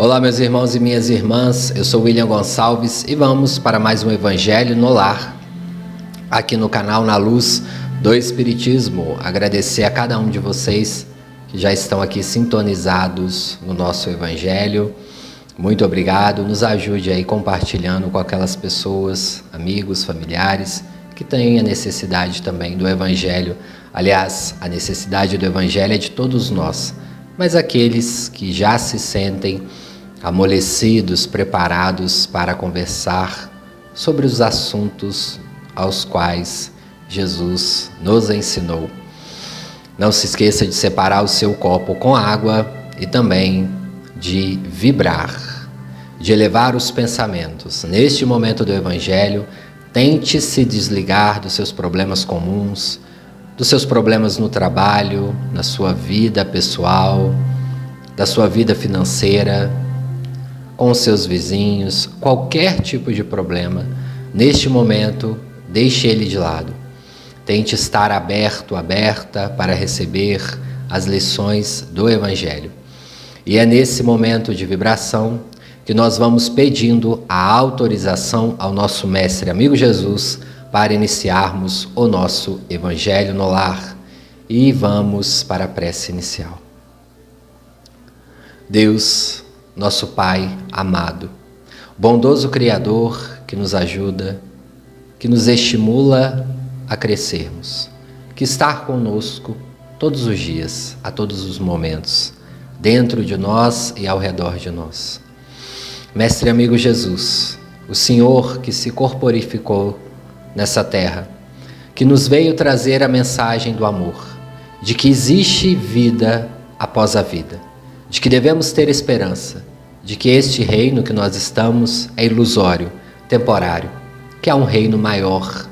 Olá, meus irmãos e minhas irmãs, eu sou William Gonçalves e vamos para mais um Evangelho no Lar, aqui no canal Na Luz do Espiritismo. Agradecer a cada um de vocês que já estão aqui sintonizados no nosso Evangelho. Muito obrigado, nos ajude aí compartilhando com aquelas pessoas, amigos, familiares que têm a necessidade também do Evangelho. Aliás, a necessidade do Evangelho é de todos nós, mas aqueles que já se sentem amolecidos, preparados para conversar sobre os assuntos aos quais Jesus nos ensinou. Não se esqueça de separar o seu copo com água e também de vibrar, de elevar os pensamentos. Neste momento do Evangelho, tente se desligar dos seus problemas comuns, dos seus problemas no trabalho, na sua vida pessoal, da sua vida financeira, com seus vizinhos, qualquer tipo de problema, neste momento, deixe ele de lado. Tente estar aberto, aberta para receber as lições do Evangelho. E é nesse momento de vibração que nós vamos pedindo a autorização ao nosso Mestre amigo Jesus para iniciarmos o nosso Evangelho no lar. E vamos para a prece inicial. Deus, nosso Pai amado, bondoso Criador que nos ajuda, que nos estimula a crescermos, que está conosco todos os dias, a todos os momentos, dentro de nós e ao redor de nós. Mestre amigo Jesus, o Senhor que se corporificou nessa terra, que nos veio trazer a mensagem do amor, de que existe vida após a vida de que devemos ter esperança, de que este reino que nós estamos é ilusório, temporário, que há um reino maior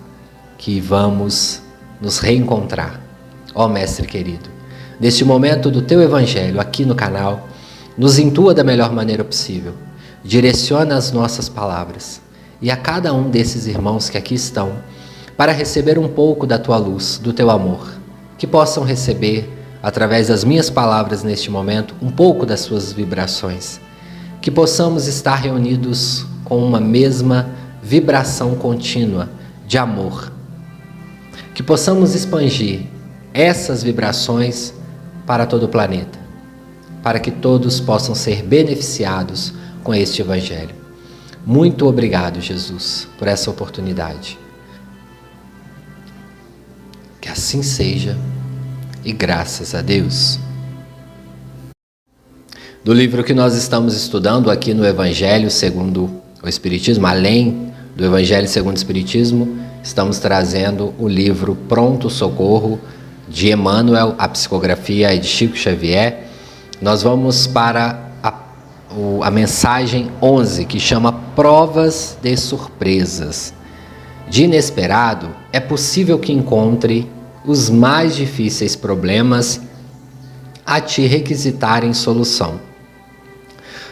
que vamos nos reencontrar. Ó oh, Mestre querido, neste momento do teu Evangelho aqui no canal, nos intua da melhor maneira possível, direciona as nossas palavras e a cada um desses irmãos que aqui estão, para receber um pouco da tua luz, do teu amor, que possam receber através das minhas palavras neste momento, um pouco das suas vibrações. Que possamos estar reunidos com uma mesma vibração contínua de amor. Que possamos expandir essas vibrações para todo o planeta, para que todos possam ser beneficiados com este Evangelho. Muito obrigado, Jesus, por essa oportunidade. Que assim seja e graças a Deus. Do livro que nós estamos estudando aqui no Evangelho segundo o Espiritismo, além do Evangelho segundo o Espiritismo, estamos trazendo o livro Pronto Socorro de Emmanuel, a psicografia de Chico Xavier. Nós vamos para a, a mensagem 11, que chama Provas de Surpresas. De inesperado, é possível que encontre os mais difíceis problemas a te requisitarem solução.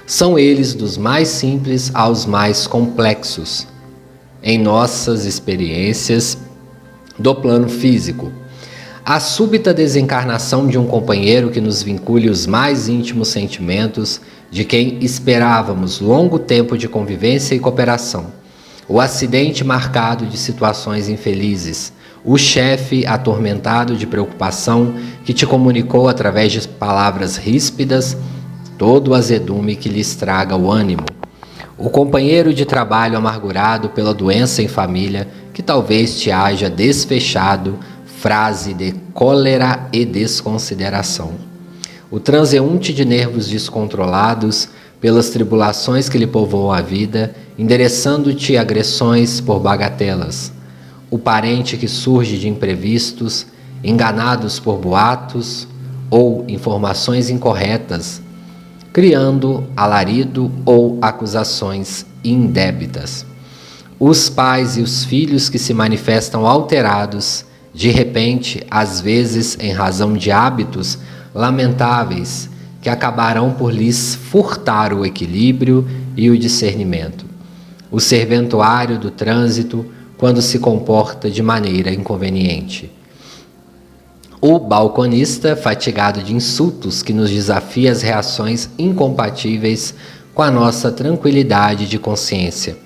São eles dos mais simples aos mais complexos. Em nossas experiências do plano físico, a súbita desencarnação de um companheiro que nos vincule os mais íntimos sentimentos de quem esperávamos longo tempo de convivência e cooperação, o acidente marcado de situações infelizes, o chefe atormentado de preocupação que te comunicou através de palavras ríspidas todo o azedume que lhe estraga o ânimo. O companheiro de trabalho amargurado pela doença em família que talvez te haja desfechado frase de cólera e desconsideração. O transeunte de nervos descontrolados pelas tribulações que lhe povoam a vida, endereçando-te agressões por bagatelas o parente que surge de imprevistos, enganados por boatos ou informações incorretas, criando alarido ou acusações indébitas. Os pais e os filhos que se manifestam alterados, de repente, às vezes em razão de hábitos lamentáveis que acabarão por lhes furtar o equilíbrio e o discernimento. O serventuário do trânsito, quando se comporta de maneira inconveniente. O balconista, fatigado de insultos que nos desafia as reações incompatíveis com a nossa tranquilidade de consciência.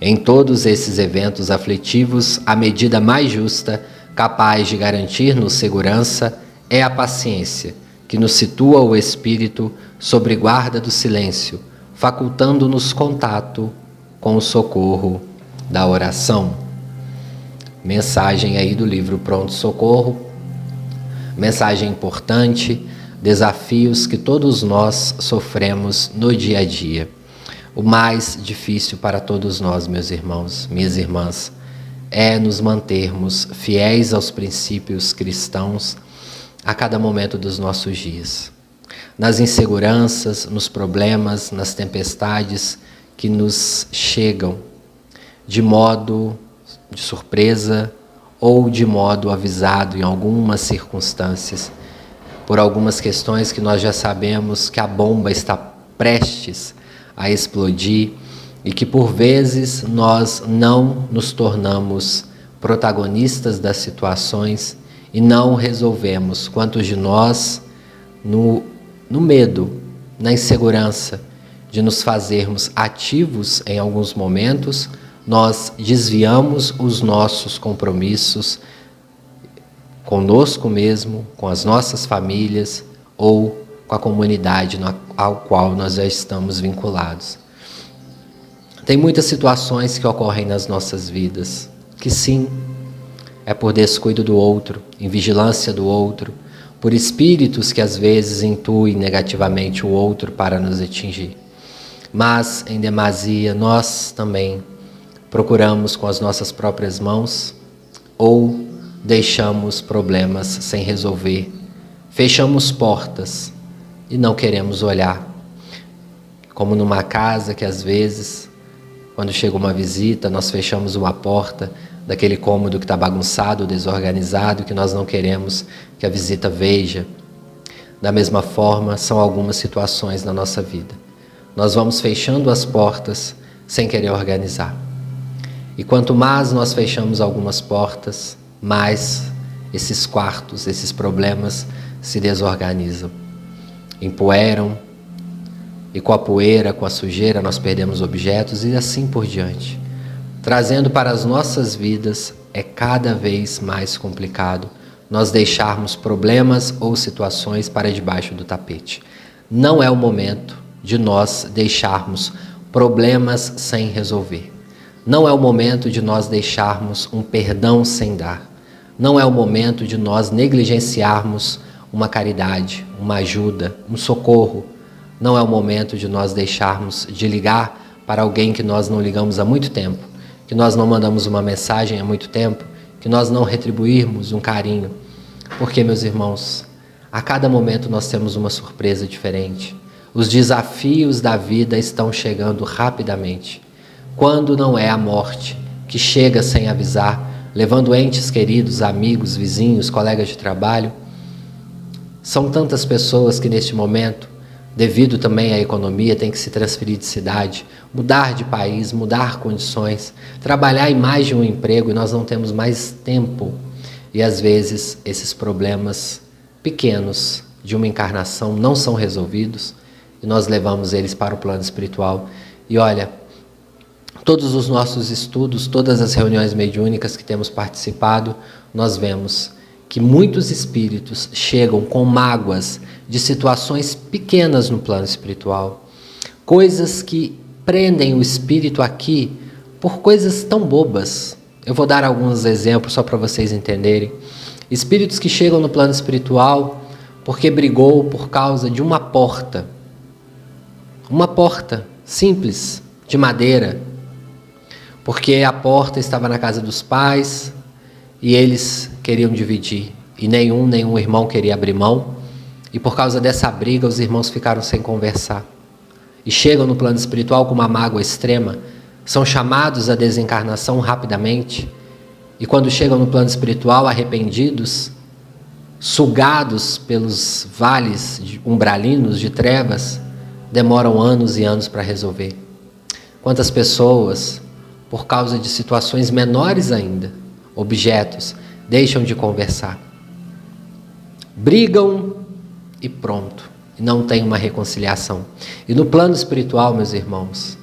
Em todos esses eventos aflitivos, a medida mais justa, capaz de garantir-nos segurança, é a paciência, que nos situa o espírito sobre guarda do silêncio, facultando-nos contato com o socorro da oração. Mensagem aí do livro Pronto Socorro. Mensagem importante, desafios que todos nós sofremos no dia a dia. O mais difícil para todos nós, meus irmãos, minhas irmãs, é nos mantermos fiéis aos princípios cristãos a cada momento dos nossos dias. Nas inseguranças, nos problemas, nas tempestades que nos chegam de modo de surpresa ou de modo avisado em algumas circunstâncias, por algumas questões que nós já sabemos que a bomba está prestes a explodir e que por vezes nós não nos tornamos protagonistas das situações e não resolvemos. Quantos de nós, no, no medo, na insegurança de nos fazermos ativos em alguns momentos, nós desviamos os nossos compromissos conosco mesmo, com as nossas famílias ou com a comunidade ao qual nós já estamos vinculados. Tem muitas situações que ocorrem nas nossas vidas que sim é por descuido do outro, em vigilância do outro, por espíritos que às vezes intuem negativamente o outro para nos atingir. Mas, em demasia, nós também procuramos com as nossas próprias mãos ou deixamos problemas sem resolver, fechamos portas e não queremos olhar. Como numa casa que às vezes, quando chega uma visita, nós fechamos uma porta daquele cômodo que está bagunçado, desorganizado, que nós não queremos que a visita veja. Da mesma forma, são algumas situações na nossa vida. Nós vamos fechando as portas sem querer organizar. E quanto mais nós fechamos algumas portas, mais esses quartos, esses problemas se desorganizam, empoeiram, e com a poeira, com a sujeira, nós perdemos objetos e assim por diante trazendo para as nossas vidas, é cada vez mais complicado nós deixarmos problemas ou situações para debaixo do tapete. Não é o momento de nós deixarmos problemas sem resolver. Não é o momento de nós deixarmos um perdão sem dar. Não é o momento de nós negligenciarmos uma caridade, uma ajuda, um socorro. Não é o momento de nós deixarmos de ligar para alguém que nós não ligamos há muito tempo que nós não mandamos uma mensagem há muito tempo, que nós não retribuirmos um carinho. Porque, meus irmãos, a cada momento nós temos uma surpresa diferente. Os desafios da vida estão chegando rapidamente. Quando não é a morte que chega sem avisar, levando entes queridos, amigos, vizinhos, colegas de trabalho, são tantas pessoas que neste momento devido também à economia, tem que se transferir de cidade, mudar de país, mudar condições, trabalhar em mais de um emprego e nós não temos mais tempo. E às vezes esses problemas pequenos de uma encarnação não são resolvidos e nós levamos eles para o plano espiritual. E olha, todos os nossos estudos, todas as reuniões mediúnicas que temos participado, nós vemos que muitos espíritos chegam com mágoas de situações pequenas no plano espiritual, coisas que prendem o espírito aqui por coisas tão bobas. Eu vou dar alguns exemplos só para vocês entenderem. Espíritos que chegam no plano espiritual porque brigou por causa de uma porta. Uma porta simples, de madeira. Porque a porta estava na casa dos pais e eles queriam dividir. E nenhum, nenhum irmão queria abrir mão. E por causa dessa briga, os irmãos ficaram sem conversar. E chegam no plano espiritual com uma mágoa extrema, são chamados à desencarnação rapidamente. E quando chegam no plano espiritual arrependidos, sugados pelos vales umbralinos de trevas, demoram anos e anos para resolver. Quantas pessoas, por causa de situações menores ainda, objetos, deixam de conversar. Brigam e pronto. não tem uma reconciliação. E no plano espiritual, meus irmãos,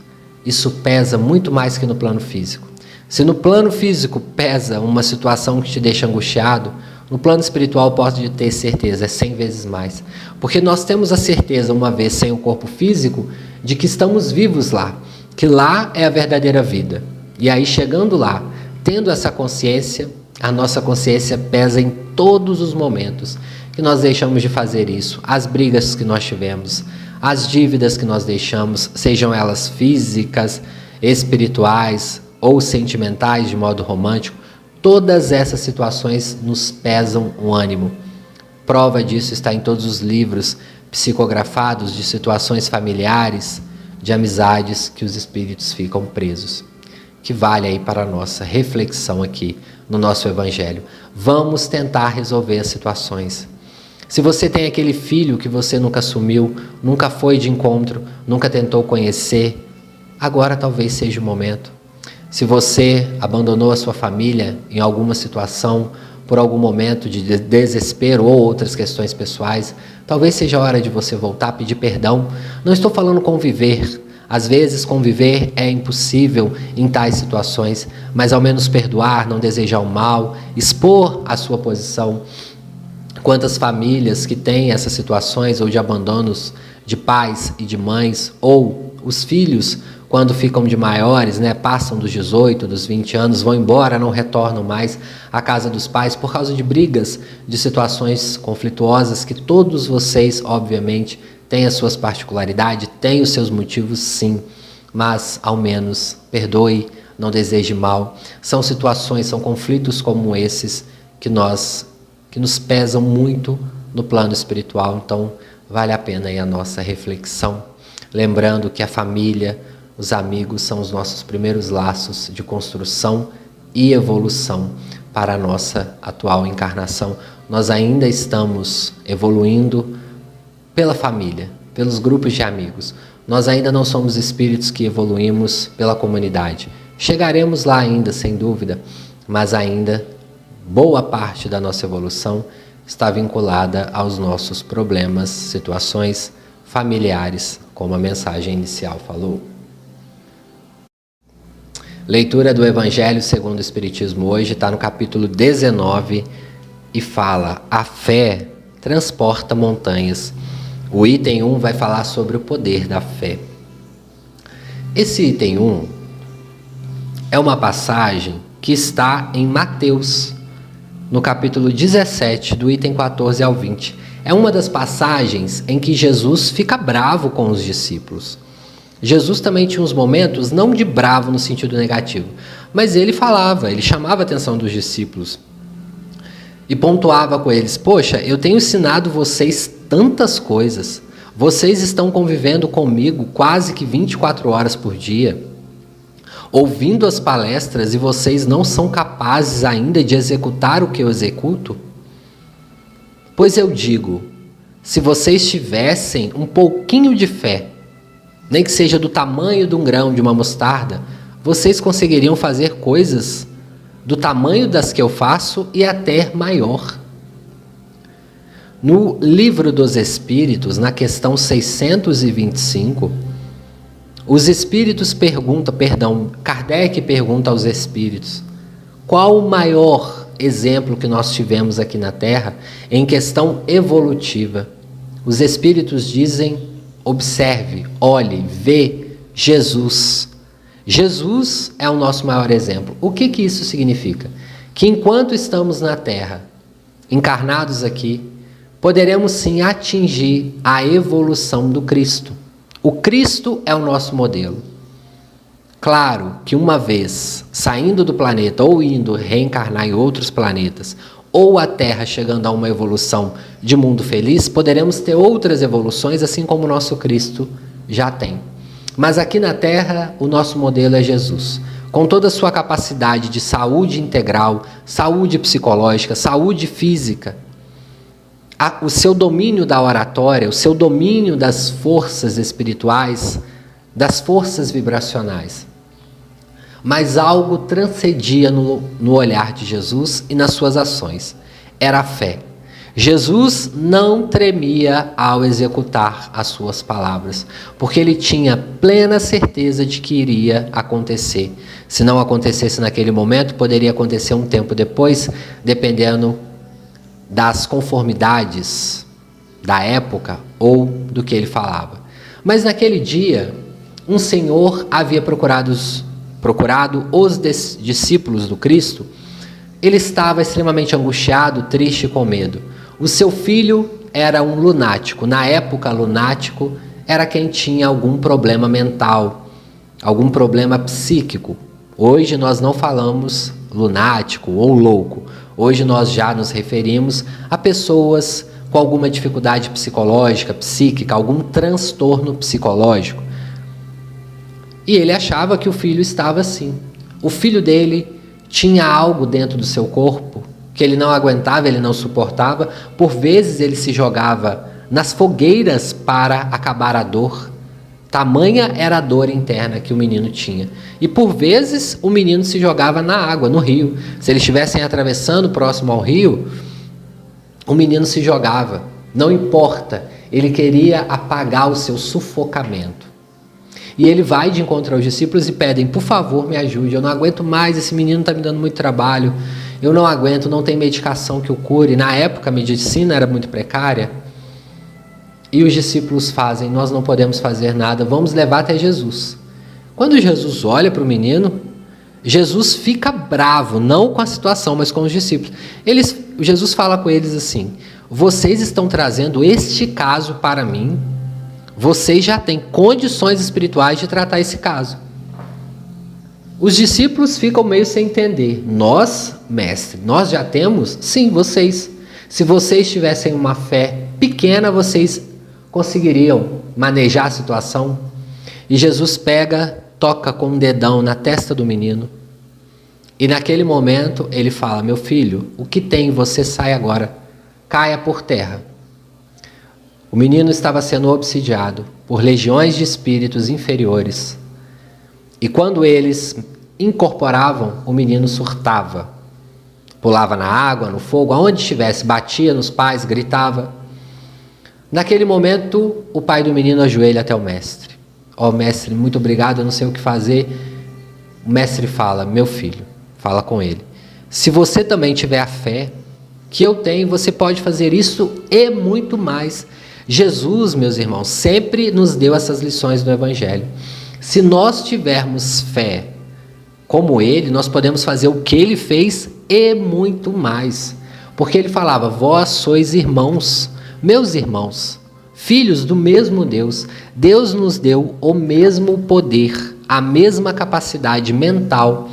isso pesa muito mais que no plano físico. Se no plano físico pesa uma situação que te deixa angustiado, no plano espiritual pode ter certeza, é cem vezes mais. Porque nós temos a certeza, uma vez sem o corpo físico, de que estamos vivos lá, que lá é a verdadeira vida. E aí, chegando lá, tendo essa consciência, a nossa consciência pesa em todos os momentos que nós deixamos de fazer isso, as brigas que nós tivemos, as dívidas que nós deixamos, sejam elas físicas, espirituais ou sentimentais de modo romântico, todas essas situações nos pesam o ânimo. Prova disso está em todos os livros psicografados de situações familiares, de amizades que os espíritos ficam presos. Que vale aí para a nossa reflexão aqui no nosso evangelho. Vamos tentar resolver as situações se você tem aquele filho que você nunca assumiu, nunca foi de encontro, nunca tentou conhecer, agora talvez seja o momento. Se você abandonou a sua família em alguma situação, por algum momento de desespero ou outras questões pessoais, talvez seja a hora de você voltar a pedir perdão. Não estou falando conviver. Às vezes, conviver é impossível em tais situações, mas ao menos perdoar, não desejar o mal, expor a sua posição. Quantas famílias que têm essas situações ou de abandonos de pais e de mães, ou os filhos, quando ficam de maiores, né, passam dos 18, dos 20 anos, vão embora, não retornam mais à casa dos pais por causa de brigas, de situações conflituosas que todos vocês, obviamente, têm as suas particularidades, têm os seus motivos, sim, mas ao menos perdoe, não deseje mal. São situações, são conflitos como esses que nós que nos pesam muito no plano espiritual. Então, vale a pena a nossa reflexão, lembrando que a família, os amigos são os nossos primeiros laços de construção e evolução para a nossa atual encarnação. Nós ainda estamos evoluindo pela família, pelos grupos de amigos. Nós ainda não somos espíritos que evoluímos pela comunidade. Chegaremos lá ainda, sem dúvida, mas ainda boa parte da nossa evolução está vinculada aos nossos problemas, situações familiares, como a mensagem inicial falou. Leitura do Evangelho segundo o Espiritismo hoje está no capítulo 19 e fala: a fé transporta montanhas. O item 1 vai falar sobre o poder da fé. Esse item 1 é uma passagem que está em Mateus, no capítulo 17, do item 14 ao 20. É uma das passagens em que Jesus fica bravo com os discípulos. Jesus também tinha uns momentos, não de bravo no sentido negativo, mas ele falava, ele chamava a atenção dos discípulos e pontuava com eles: Poxa, eu tenho ensinado vocês tantas coisas, vocês estão convivendo comigo quase que 24 horas por dia ouvindo as palestras e vocês não são capazes ainda de executar o que eu executo? Pois eu digo: se vocês tivessem um pouquinho de fé, nem que seja do tamanho de um grão de uma mostarda, vocês conseguiriam fazer coisas do tamanho das que eu faço e até maior. No Livro dos Espíritos, na questão 625, os espíritos perguntam, perdão, Kardec pergunta aos espíritos: qual o maior exemplo que nós tivemos aqui na Terra em questão evolutiva? Os espíritos dizem: observe, olhe, vê Jesus. Jesus é o nosso maior exemplo. O que, que isso significa? Que enquanto estamos na Terra, encarnados aqui, poderemos sim atingir a evolução do Cristo. O Cristo é o nosso modelo. Claro que uma vez saindo do planeta ou indo reencarnar em outros planetas, ou a Terra chegando a uma evolução de mundo feliz, poderemos ter outras evoluções, assim como o nosso Cristo já tem. Mas aqui na Terra, o nosso modelo é Jesus. Com toda a sua capacidade de saúde integral, saúde psicológica, saúde física, a, o seu domínio da oratória, o seu domínio das forças espirituais, das forças vibracionais. Mas algo transcendia no, no olhar de Jesus e nas suas ações. Era a fé. Jesus não tremia ao executar as suas palavras, porque ele tinha plena certeza de que iria acontecer. Se não acontecesse naquele momento, poderia acontecer um tempo depois, dependendo das conformidades da época ou do que ele falava. Mas naquele dia, um senhor havia procurado os, procurado os discípulos do Cristo. Ele estava extremamente angustiado, triste e com medo. O seu filho era um lunático. Na época, lunático era quem tinha algum problema mental, algum problema psíquico. Hoje nós não falamos lunático ou louco. Hoje nós já nos referimos a pessoas com alguma dificuldade psicológica, psíquica, algum transtorno psicológico. E ele achava que o filho estava assim. O filho dele tinha algo dentro do seu corpo que ele não aguentava, ele não suportava. Por vezes ele se jogava nas fogueiras para acabar a dor. Tamanha era a dor interna que o menino tinha. E por vezes o menino se jogava na água, no rio. Se eles estivessem atravessando próximo ao rio, o menino se jogava. Não importa, ele queria apagar o seu sufocamento. E ele vai de encontro aos discípulos e pedem: por favor, me ajude, eu não aguento mais, esse menino está me dando muito trabalho eu não aguento, não tem medicação que o cure. Na época a medicina era muito precária. E os discípulos fazem, nós não podemos fazer nada, vamos levar até Jesus. Quando Jesus olha para o menino, Jesus fica bravo, não com a situação, mas com os discípulos. Eles, Jesus fala com eles assim: Vocês estão trazendo este caso para mim, vocês já têm condições espirituais de tratar esse caso. Os discípulos ficam meio sem entender. Nós, mestre, nós já temos? Sim, vocês. Se vocês tivessem uma fé pequena, vocês conseguiriam manejar a situação. E Jesus pega, toca com um dedão na testa do menino. E naquele momento ele fala: Meu filho, o que tem você sai agora, caia por terra. O menino estava sendo obsidiado por legiões de espíritos inferiores e quando eles incorporavam, o menino surtava. Pulava na água, no fogo, aonde estivesse, batia nos pais, gritava. Naquele momento, o pai do menino ajoelha até o mestre. Ó oh, mestre, muito obrigado, eu não sei o que fazer. O mestre fala: Meu filho, fala com ele. Se você também tiver a fé que eu tenho, você pode fazer isso e muito mais. Jesus, meus irmãos, sempre nos deu essas lições do Evangelho. Se nós tivermos fé como ele, nós podemos fazer o que ele fez e muito mais. Porque ele falava: Vós sois irmãos, meus irmãos, filhos do mesmo Deus. Deus nos deu o mesmo poder, a mesma capacidade mental.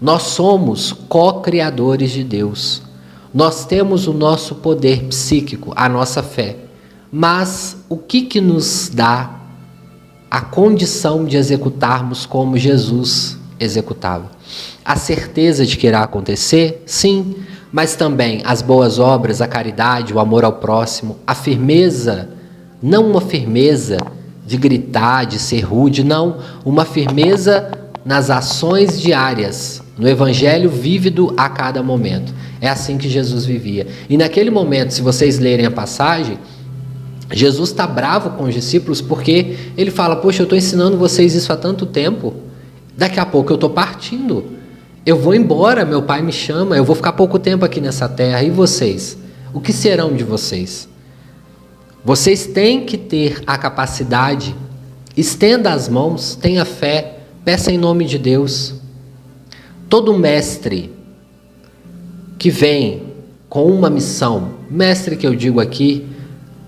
Nós somos co-criadores de Deus. Nós temos o nosso poder psíquico, a nossa fé. Mas o que, que nos dá a condição de executarmos como Jesus executava. A certeza de que irá acontecer, sim, mas também as boas obras, a caridade, o amor ao próximo, a firmeza, não uma firmeza de gritar, de ser rude, não, uma firmeza nas ações diárias, no evangelho vívido a cada momento. É assim que Jesus vivia. E naquele momento, se vocês lerem a passagem, Jesus está bravo com os discípulos porque ele fala: Poxa, eu estou ensinando vocês isso há tanto tempo, daqui a pouco eu estou partindo, eu vou embora, meu pai me chama, eu vou ficar pouco tempo aqui nessa terra, e vocês? O que serão de vocês? Vocês têm que ter a capacidade, estenda as mãos, tenha fé, peça em nome de Deus. Todo mestre que vem com uma missão, mestre que eu digo aqui,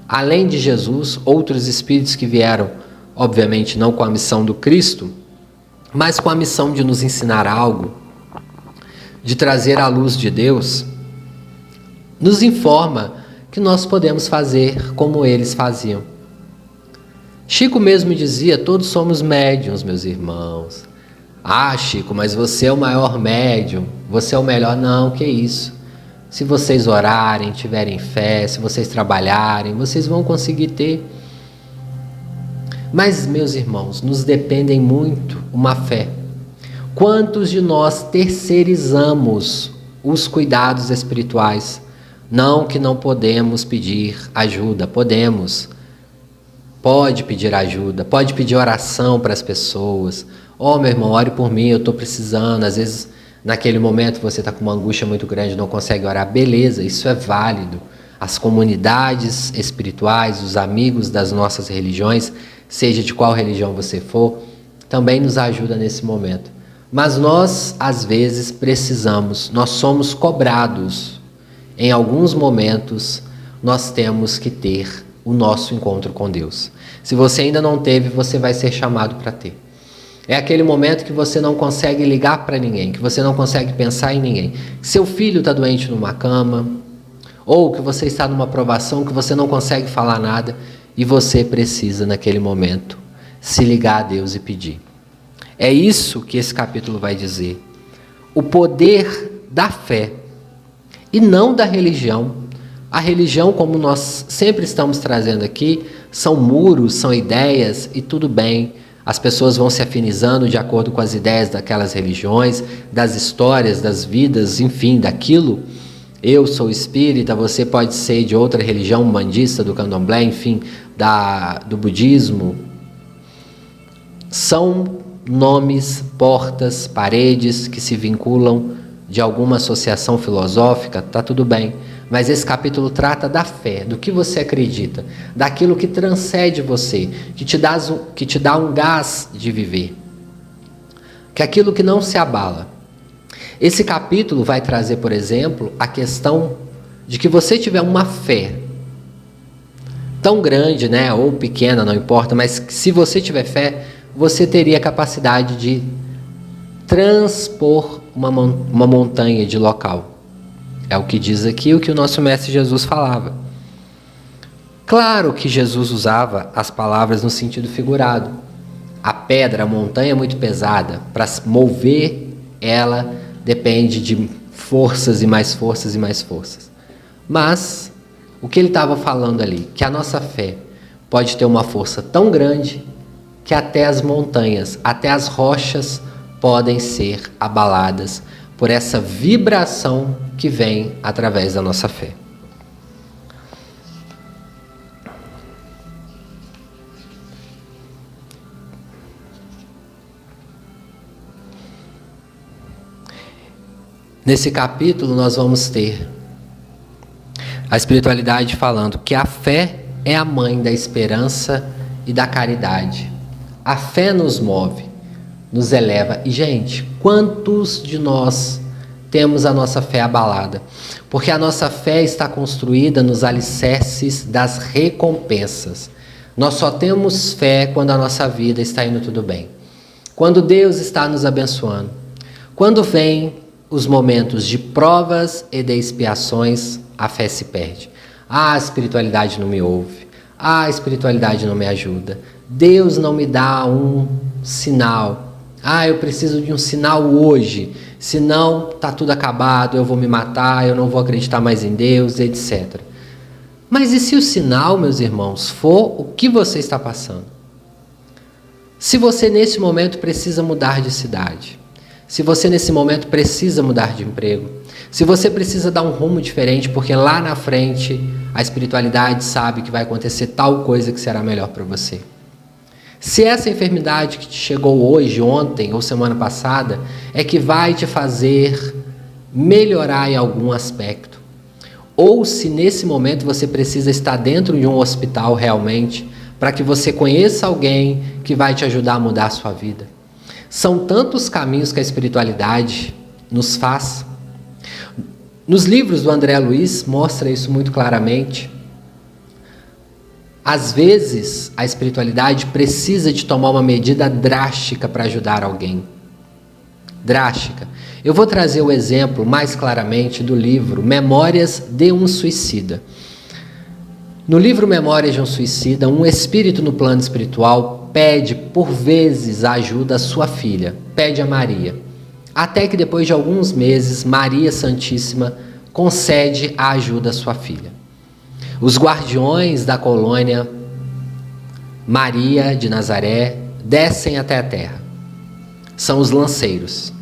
além de Jesus, outros espíritos que vieram, obviamente não com a missão do Cristo, mas com a missão de nos ensinar algo, de trazer a luz de Deus, nos informa que nós podemos fazer como eles faziam. Chico mesmo dizia: todos somos médiums, meus irmãos. Ah, Chico, mas você é o maior médium, você é o melhor. Não, que isso. Se vocês orarem, tiverem fé, se vocês trabalharem, vocês vão conseguir ter. Mas, meus irmãos, nos dependem muito uma fé. Quantos de nós terceirizamos os cuidados espirituais Não que não podemos pedir ajuda, podemos. Pode pedir ajuda, pode pedir oração para as pessoas. Oh, meu irmão, ore por mim, eu estou precisando. Às vezes, naquele momento, você está com uma angústia muito grande, não consegue orar. Beleza, isso é válido. As comunidades espirituais, os amigos das nossas religiões, seja de qual religião você for, também nos ajuda nesse momento. Mas nós, às vezes, precisamos, nós somos cobrados. Em alguns momentos, nós temos que ter o nosso encontro com Deus. Se você ainda não teve, você vai ser chamado para ter. É aquele momento que você não consegue ligar para ninguém, que você não consegue pensar em ninguém. Seu filho está doente numa cama, ou que você está numa provação que você não consegue falar nada e você precisa, naquele momento, se ligar a Deus e pedir. É isso que esse capítulo vai dizer. O poder da fé e não da religião. A religião, como nós sempre estamos trazendo aqui, são muros, são ideias e tudo bem. As pessoas vão se afinizando de acordo com as ideias daquelas religiões, das histórias, das vidas, enfim, daquilo. Eu sou espírita, você pode ser de outra religião, bandista, do candomblé, enfim, da, do budismo. São nomes, portas, paredes que se vinculam de alguma associação filosófica, tá tudo bem. Mas esse capítulo trata da fé, do que você acredita, daquilo que transcende você, que te, dá, que te dá um gás de viver, que é aquilo que não se abala. Esse capítulo vai trazer, por exemplo, a questão de que você tiver uma fé tão grande, né, ou pequena, não importa, mas se você tiver fé, você teria a capacidade de transpor uma, uma montanha de local. É o que diz aqui o que o nosso Mestre Jesus falava. Claro que Jesus usava as palavras no sentido figurado. A pedra, a montanha é muito pesada. Para mover ela depende de forças e mais forças e mais forças. Mas o que ele estava falando ali? Que a nossa fé pode ter uma força tão grande que até as montanhas, até as rochas podem ser abaladas por essa vibração que vem através da nossa fé. Nesse capítulo, nós vamos ter a espiritualidade falando que a fé é a mãe da esperança e da caridade. A fé nos move, nos eleva. E, gente, quantos de nós temos a nossa fé abalada? Porque a nossa fé está construída nos alicerces das recompensas. Nós só temos fé quando a nossa vida está indo tudo bem. Quando Deus está nos abençoando. Quando vem os momentos de provas e de expiações, a fé se perde. Ah, a espiritualidade não me ouve. Ah, a espiritualidade não me ajuda. Deus não me dá um sinal. Ah, eu preciso de um sinal hoje. Senão tá tudo acabado, eu vou me matar, eu não vou acreditar mais em Deus, etc. Mas e se o sinal, meus irmãos, for o que você está passando? Se você nesse momento precisa mudar de cidade, se você nesse momento precisa mudar de emprego, se você precisa dar um rumo diferente, porque lá na frente a espiritualidade sabe que vai acontecer tal coisa que será melhor para você. Se essa enfermidade que te chegou hoje, ontem ou semana passada é que vai te fazer melhorar em algum aspecto, ou se nesse momento você precisa estar dentro de um hospital realmente, para que você conheça alguém que vai te ajudar a mudar a sua vida. São tantos caminhos que a espiritualidade nos faz. Nos livros do André Luiz mostra isso muito claramente. Às vezes, a espiritualidade precisa de tomar uma medida drástica para ajudar alguém. Drástica. Eu vou trazer o exemplo mais claramente do livro Memórias de um Suicida. No livro Memórias de um Suicida, um espírito no plano espiritual pede por vezes a ajuda à sua filha, pede a Maria. Até que depois de alguns meses, Maria Santíssima concede a ajuda à sua filha. Os guardiões da colônia Maria de Nazaré descem até a terra. São os lanceiros.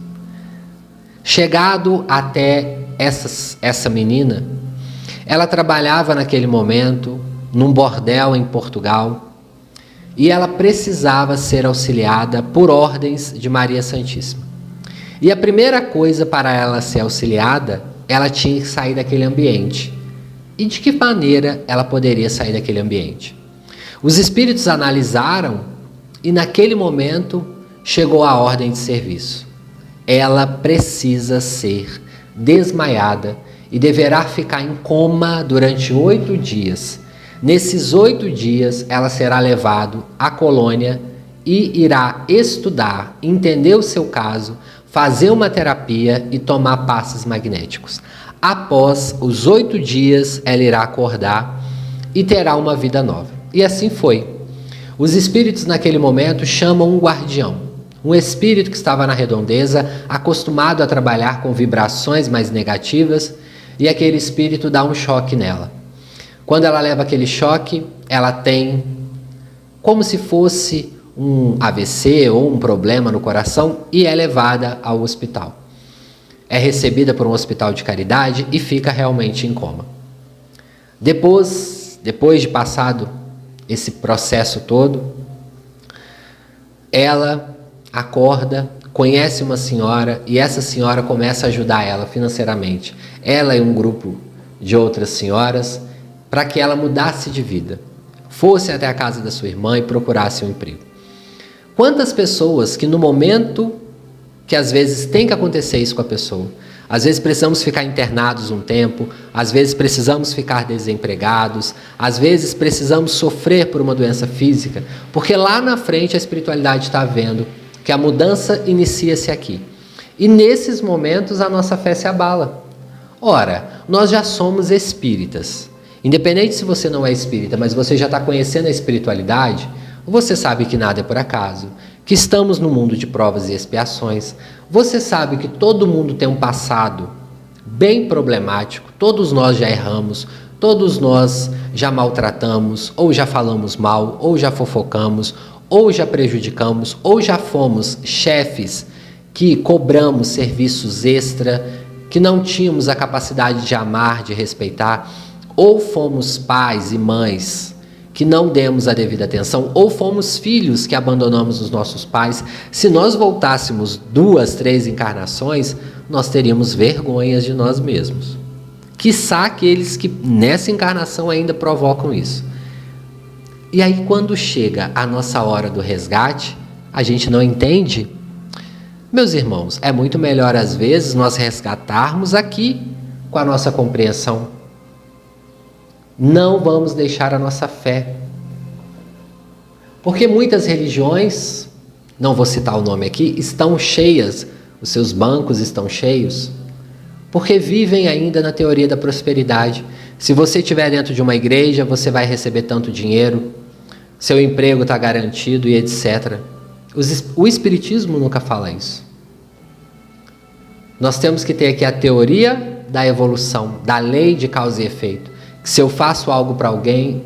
Chegado até essa essa menina, Ela trabalhava naquele momento num bordel em Portugal e ela precisava ser auxiliada por ordens de Maria Santíssima. E a primeira coisa para ela ser auxiliada, ela tinha que sair daquele ambiente. E de que maneira ela poderia sair daquele ambiente? Os espíritos analisaram e naquele momento chegou a ordem de serviço. Ela precisa ser desmaiada e deverá ficar em coma durante oito dias Nesses oito dias, ela será levado à colônia e irá estudar, entender o seu caso, fazer uma terapia e tomar passes magnéticos. Após os oito dias, ela irá acordar e terá uma vida nova. E assim foi. Os espíritos naquele momento chamam um guardião, um espírito que estava na redondeza, acostumado a trabalhar com vibrações mais negativas, e aquele espírito dá um choque nela. Quando ela leva aquele choque, ela tem como se fosse um AVC ou um problema no coração e é levada ao hospital. É recebida por um hospital de caridade e fica realmente em coma. Depois, depois de passado esse processo todo, ela acorda, conhece uma senhora e essa senhora começa a ajudar ela financeiramente. Ela e um grupo de outras senhoras para que ela mudasse de vida, fosse até a casa da sua irmã e procurasse um emprego. Quantas pessoas que no momento que às vezes tem que acontecer isso com a pessoa, às vezes precisamos ficar internados um tempo, às vezes precisamos ficar desempregados, às vezes precisamos sofrer por uma doença física, porque lá na frente a espiritualidade está vendo que a mudança inicia-se aqui. E nesses momentos a nossa fé se abala. Ora, nós já somos espíritas. Independente se você não é espírita, mas você já está conhecendo a espiritualidade, você sabe que nada é por acaso, que estamos no mundo de provas e expiações, você sabe que todo mundo tem um passado bem problemático, todos nós já erramos, todos nós já maltratamos, ou já falamos mal, ou já fofocamos, ou já prejudicamos, ou já fomos chefes que cobramos serviços extra, que não tínhamos a capacidade de amar, de respeitar ou fomos pais e mães que não demos a devida atenção, ou fomos filhos que abandonamos os nossos pais, se nós voltássemos duas, três encarnações, nós teríamos vergonhas de nós mesmos. Quiçá aqueles que nessa encarnação ainda provocam isso. E aí, quando chega a nossa hora do resgate, a gente não entende. Meus irmãos, é muito melhor às vezes nós resgatarmos aqui com a nossa compreensão não vamos deixar a nossa fé. Porque muitas religiões, não vou citar o nome aqui, estão cheias, os seus bancos estão cheios, porque vivem ainda na teoria da prosperidade. Se você estiver dentro de uma igreja, você vai receber tanto dinheiro, seu emprego está garantido e etc. O Espiritismo nunca fala isso. Nós temos que ter aqui a teoria da evolução, da lei de causa e efeito. Se eu faço algo para alguém,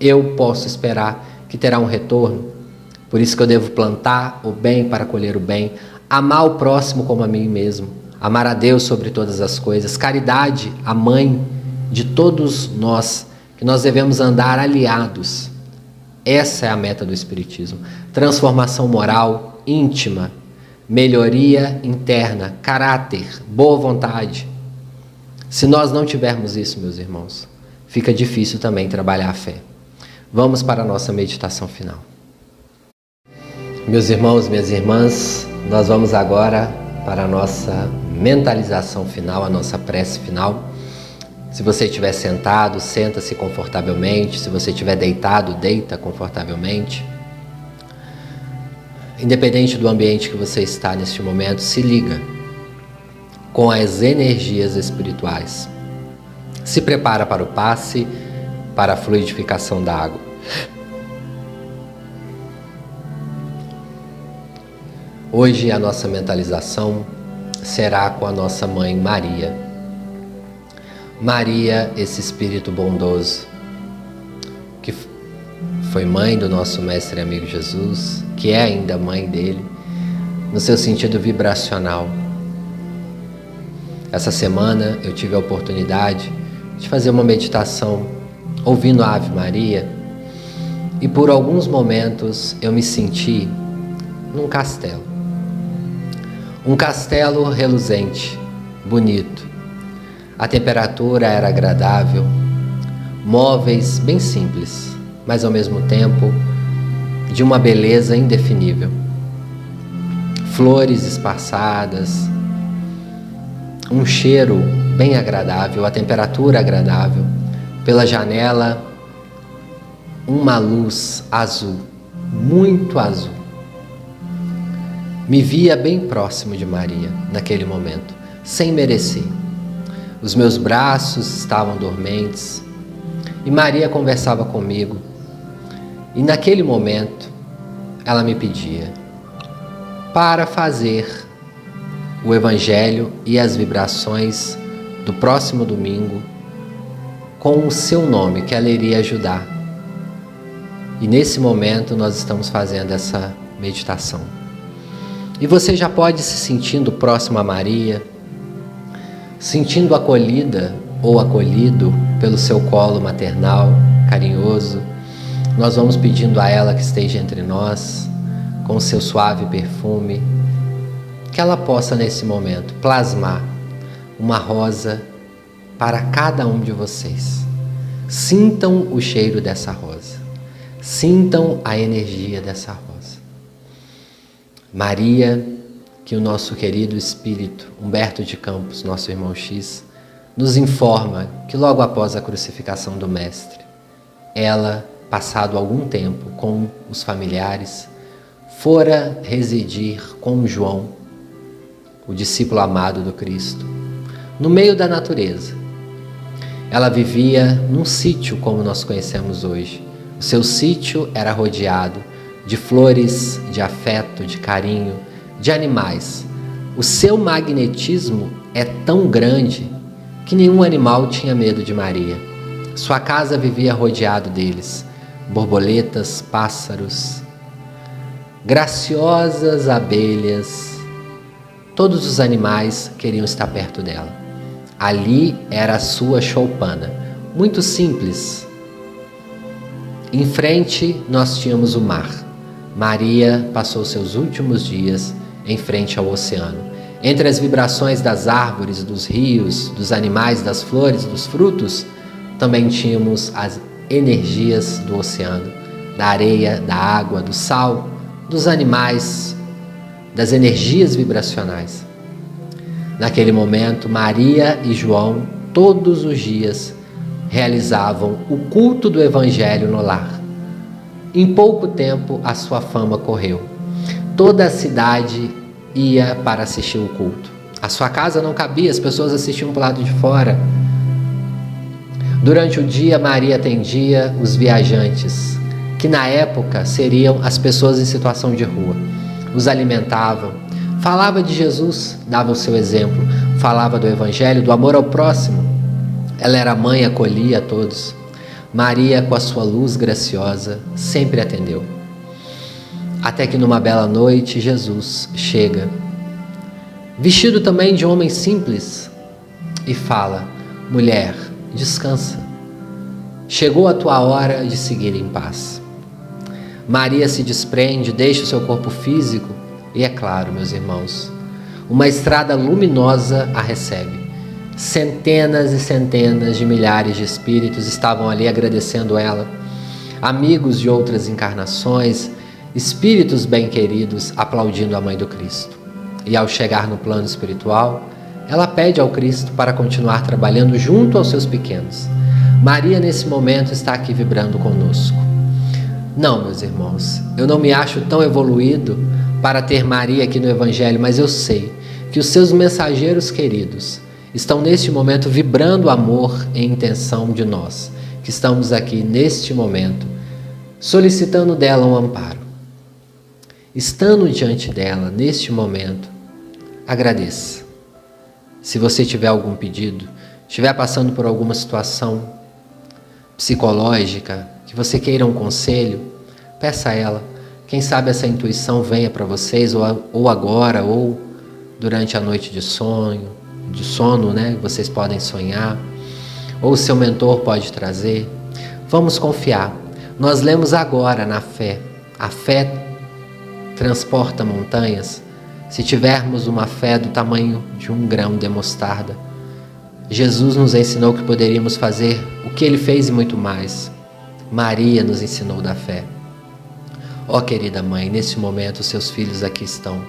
eu posso esperar que terá um retorno. Por isso que eu devo plantar o bem para colher o bem, amar o próximo como a mim mesmo, amar a Deus sobre todas as coisas, caridade, a mãe de todos nós, que nós devemos andar aliados. Essa é a meta do Espiritismo. Transformação moral íntima, melhoria interna, caráter, boa vontade. Se nós não tivermos isso, meus irmãos, fica difícil também trabalhar a fé. Vamos para a nossa meditação final. Meus irmãos, minhas irmãs, nós vamos agora para a nossa mentalização final, a nossa prece final. Se você estiver sentado, senta-se confortavelmente. Se você estiver deitado, deita confortavelmente. Independente do ambiente que você está neste momento, se liga com as energias espirituais se prepara para o passe, para a fluidificação da água. Hoje a nossa mentalização será com a nossa mãe Maria. Maria, esse espírito bondoso, que foi mãe do nosso mestre e amigo Jesus, que é ainda mãe dele, no seu sentido vibracional. Essa semana eu tive a oportunidade de fazer uma meditação ouvindo a Ave Maria e por alguns momentos eu me senti num castelo. Um castelo reluzente, bonito. A temperatura era agradável, móveis bem simples, mas ao mesmo tempo de uma beleza indefinível. Flores esparçadas, um cheiro bem agradável, a temperatura agradável. Pela janela, uma luz azul, muito azul. Me via bem próximo de Maria naquele momento, sem merecer. Os meus braços estavam dormentes e Maria conversava comigo. E naquele momento, ela me pedia para fazer o Evangelho e as vibrações do próximo domingo com o seu nome, que ela iria ajudar. E nesse momento nós estamos fazendo essa meditação. E você já pode se sentindo próximo a Maria, sentindo acolhida ou acolhido pelo seu colo maternal, carinhoso. Nós vamos pedindo a ela que esteja entre nós, com seu suave perfume, que ela possa nesse momento plasmar uma rosa para cada um de vocês. Sintam o cheiro dessa rosa. Sintam a energia dessa rosa. Maria, que o nosso querido espírito Humberto de Campos, nosso irmão X, nos informa que logo após a crucificação do Mestre, ela, passado algum tempo com os familiares, fora residir com João, o discípulo amado do Cristo, no meio da natureza. Ela vivia num sítio como nós conhecemos hoje. O seu sítio era rodeado de flores, de afeto, de carinho, de animais. O seu magnetismo é tão grande que nenhum animal tinha medo de Maria. Sua casa vivia rodeado deles, borboletas, pássaros, graciosas abelhas, todos os animais queriam estar perto dela. Ali era a sua choupana, muito simples. Em frente nós tínhamos o mar. Maria passou seus últimos dias em frente ao oceano. Entre as vibrações das árvores, dos rios, dos animais, das flores, dos frutos, também tínhamos as energias do oceano, da areia, da água, do sal, dos animais, das energias vibracionais. Naquele momento, Maria e João, todos os dias, realizavam o culto do Evangelho no lar. Em pouco tempo, a sua fama correu. Toda a cidade ia para assistir o culto. A sua casa não cabia, as pessoas assistiam para o lado de fora. Durante o dia, Maria atendia os viajantes, que na época seriam as pessoas em situação de rua. Os alimentavam, Falava de Jesus, dava o seu exemplo, falava do Evangelho, do amor ao próximo. Ela era mãe, acolhia a todos. Maria, com a sua luz graciosa, sempre atendeu. Até que numa bela noite, Jesus chega, vestido também de homem simples, e fala: Mulher, descansa. Chegou a tua hora de seguir em paz. Maria se desprende, deixa o seu corpo físico e é claro, meus irmãos, uma estrada luminosa a recebe. Centenas e centenas de milhares de espíritos estavam ali agradecendo ela. Amigos de outras encarnações, espíritos bem-queridos aplaudindo a mãe do Cristo. E ao chegar no plano espiritual, ela pede ao Cristo para continuar trabalhando junto aos seus pequenos. Maria, nesse momento, está aqui vibrando conosco. Não, meus irmãos, eu não me acho tão evoluído para ter Maria aqui no Evangelho, mas eu sei que os seus mensageiros queridos estão neste momento vibrando amor e intenção de nós, que estamos aqui neste momento, solicitando dela um amparo. Estando diante dela neste momento, agradeça. Se você tiver algum pedido, estiver passando por alguma situação psicológica, que você queira um conselho, peça a ela quem sabe essa intuição venha para vocês, ou, ou agora, ou durante a noite de sonho, de sono, né? Vocês podem sonhar. ou seu mentor pode trazer. Vamos confiar. Nós lemos agora na fé. A fé transporta montanhas. Se tivermos uma fé do tamanho de um grão de mostarda, Jesus nos ensinou que poderíamos fazer o que ele fez e muito mais. Maria nos ensinou da fé. Ó oh, querida mãe, nesse momento seus filhos aqui estão,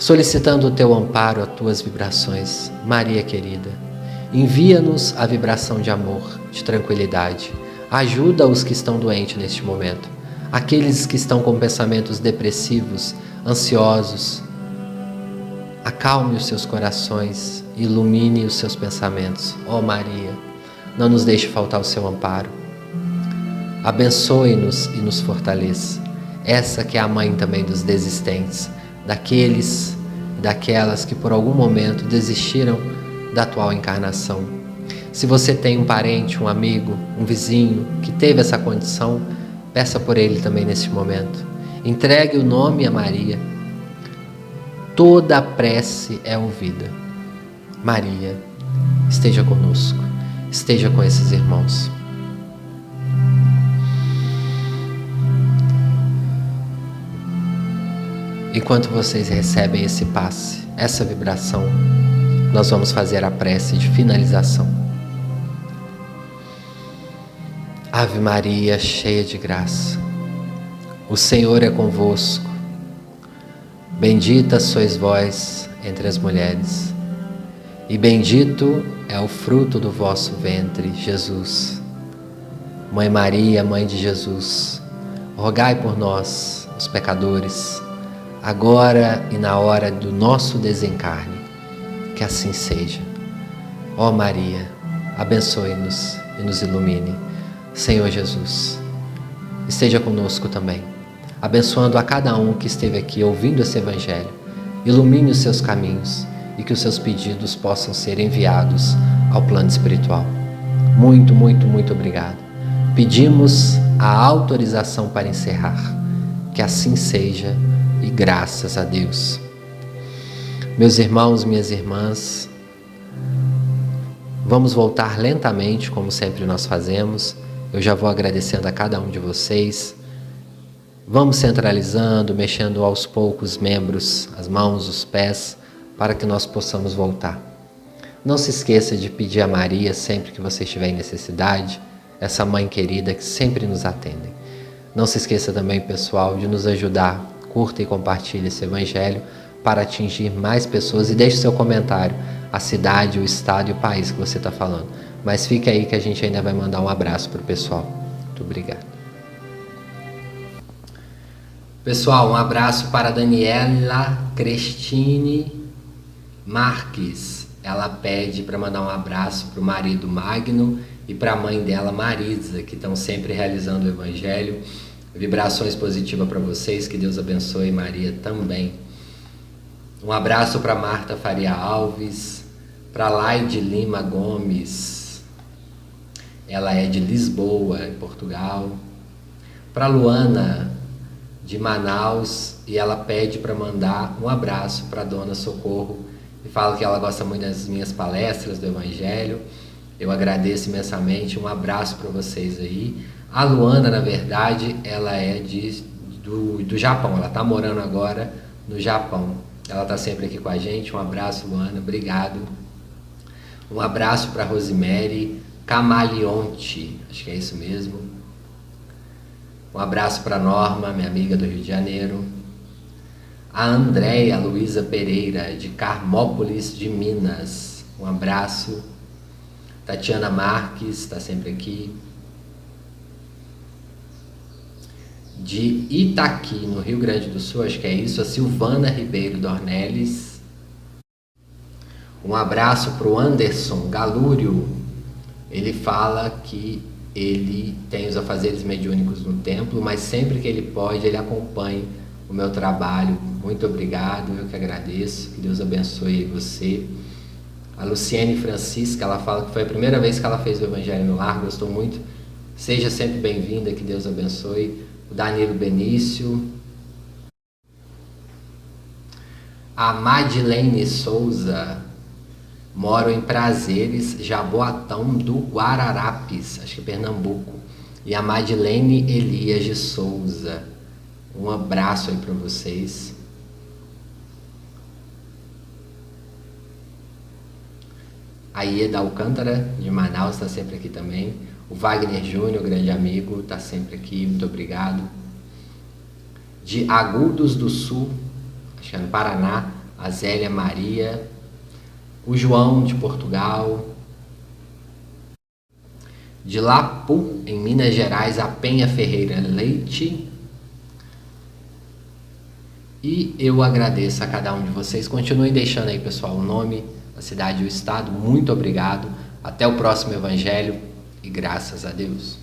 solicitando o teu amparo, as tuas vibrações. Maria querida, envia-nos a vibração de amor, de tranquilidade. Ajuda os que estão doentes neste momento, aqueles que estão com pensamentos depressivos, ansiosos. Acalme os seus corações, ilumine os seus pensamentos. Ó oh, Maria, não nos deixe faltar o seu amparo. Abençoe-nos e nos fortaleça. Essa que é a mãe também dos desistentes, daqueles daquelas que por algum momento desistiram da atual encarnação. Se você tem um parente, um amigo, um vizinho que teve essa condição, peça por ele também neste momento. Entregue o nome a Maria. Toda a prece é ouvida. Maria, esteja conosco, esteja com esses irmãos. Enquanto vocês recebem esse passe, essa vibração, nós vamos fazer a prece de finalização. Ave Maria, cheia de graça, o Senhor é convosco. Bendita sois vós entre as mulheres, e bendito é o fruto do vosso ventre, Jesus. Mãe Maria, Mãe de Jesus, rogai por nós, os pecadores, agora e na hora do nosso desencarne. Que assim seja. Ó Maria, abençoe-nos e nos ilumine. Senhor Jesus, esteja conosco também, abençoando a cada um que esteve aqui ouvindo esse Evangelho. Ilumine os seus caminhos e que os seus pedidos possam ser enviados ao plano espiritual. Muito, muito, muito obrigado. Pedimos a autorização para encerrar. Que assim seja e graças a Deus. Meus irmãos, minhas irmãs, vamos voltar lentamente, como sempre nós fazemos. Eu já vou agradecendo a cada um de vocês. Vamos centralizando, mexendo aos poucos membros, as mãos, os pés, para que nós possamos voltar. Não se esqueça de pedir a Maria sempre que você estiver em necessidade, essa mãe querida que sempre nos atende. Não se esqueça também, pessoal, de nos ajudar curta e compartilhe esse evangelho para atingir mais pessoas e deixe seu comentário, a cidade, o estado e o país que você está falando. Mas fique aí que a gente ainda vai mandar um abraço para o pessoal. Muito obrigado. Pessoal, um abraço para Daniela Cristine Marques. Ela pede para mandar um abraço para o marido Magno e para a mãe dela Marisa, que estão sempre realizando o evangelho. Vibrações positivas para vocês, que Deus abençoe Maria também. Um abraço para Marta Faria Alves, para Laide Lima Gomes, ela é de Lisboa, em Portugal. Para Luana de Manaus e ela pede para mandar um abraço para Dona Socorro e fala que ela gosta muito das minhas palestras do Evangelho. Eu agradeço imensamente. Um abraço para vocês aí. A Luana, na verdade, ela é de, do, do Japão. Ela está morando agora no Japão. Ela está sempre aqui com a gente. Um abraço, Luana. Obrigado. Um abraço para Rosemary Camaleonte. Acho que é isso mesmo. Um abraço para Norma, minha amiga do Rio de Janeiro. A Andréia Luísa Pereira, de Carmópolis, de Minas. Um abraço. Tatiana Marques está sempre aqui. De Itaqui, no Rio Grande do Sul, acho que é isso, a Silvana Ribeiro Dornelles. Um abraço para o Anderson Galúrio. Ele fala que ele tem os afazeres mediúnicos no templo, mas sempre que ele pode, ele acompanha o meu trabalho. Muito obrigado, eu que agradeço. Que Deus abençoe você. A Luciene Francisca, ela fala que foi a primeira vez que ela fez o Evangelho no Lar, gostou muito. Seja sempre bem-vinda, que Deus abençoe o Danilo Benício, a Madeleine Souza, Moro em Prazeres, Jaboatão do Guararapes, acho que é Pernambuco. E a Madeleine Elias de Souza. Um abraço aí para vocês. A Ieda Alcântara, de Manaus, está sempre aqui também. O Wagner Júnior, grande amigo, está sempre aqui, muito obrigado. De Agudos do Sul, acho que é no Paraná, a Zélia Maria. O João, de Portugal. De Lapu, em Minas Gerais, a Penha Ferreira Leite. E eu agradeço a cada um de vocês. Continuem deixando aí, pessoal, o nome, a cidade e o estado. Muito obrigado. Até o próximo Evangelho e graças a Deus.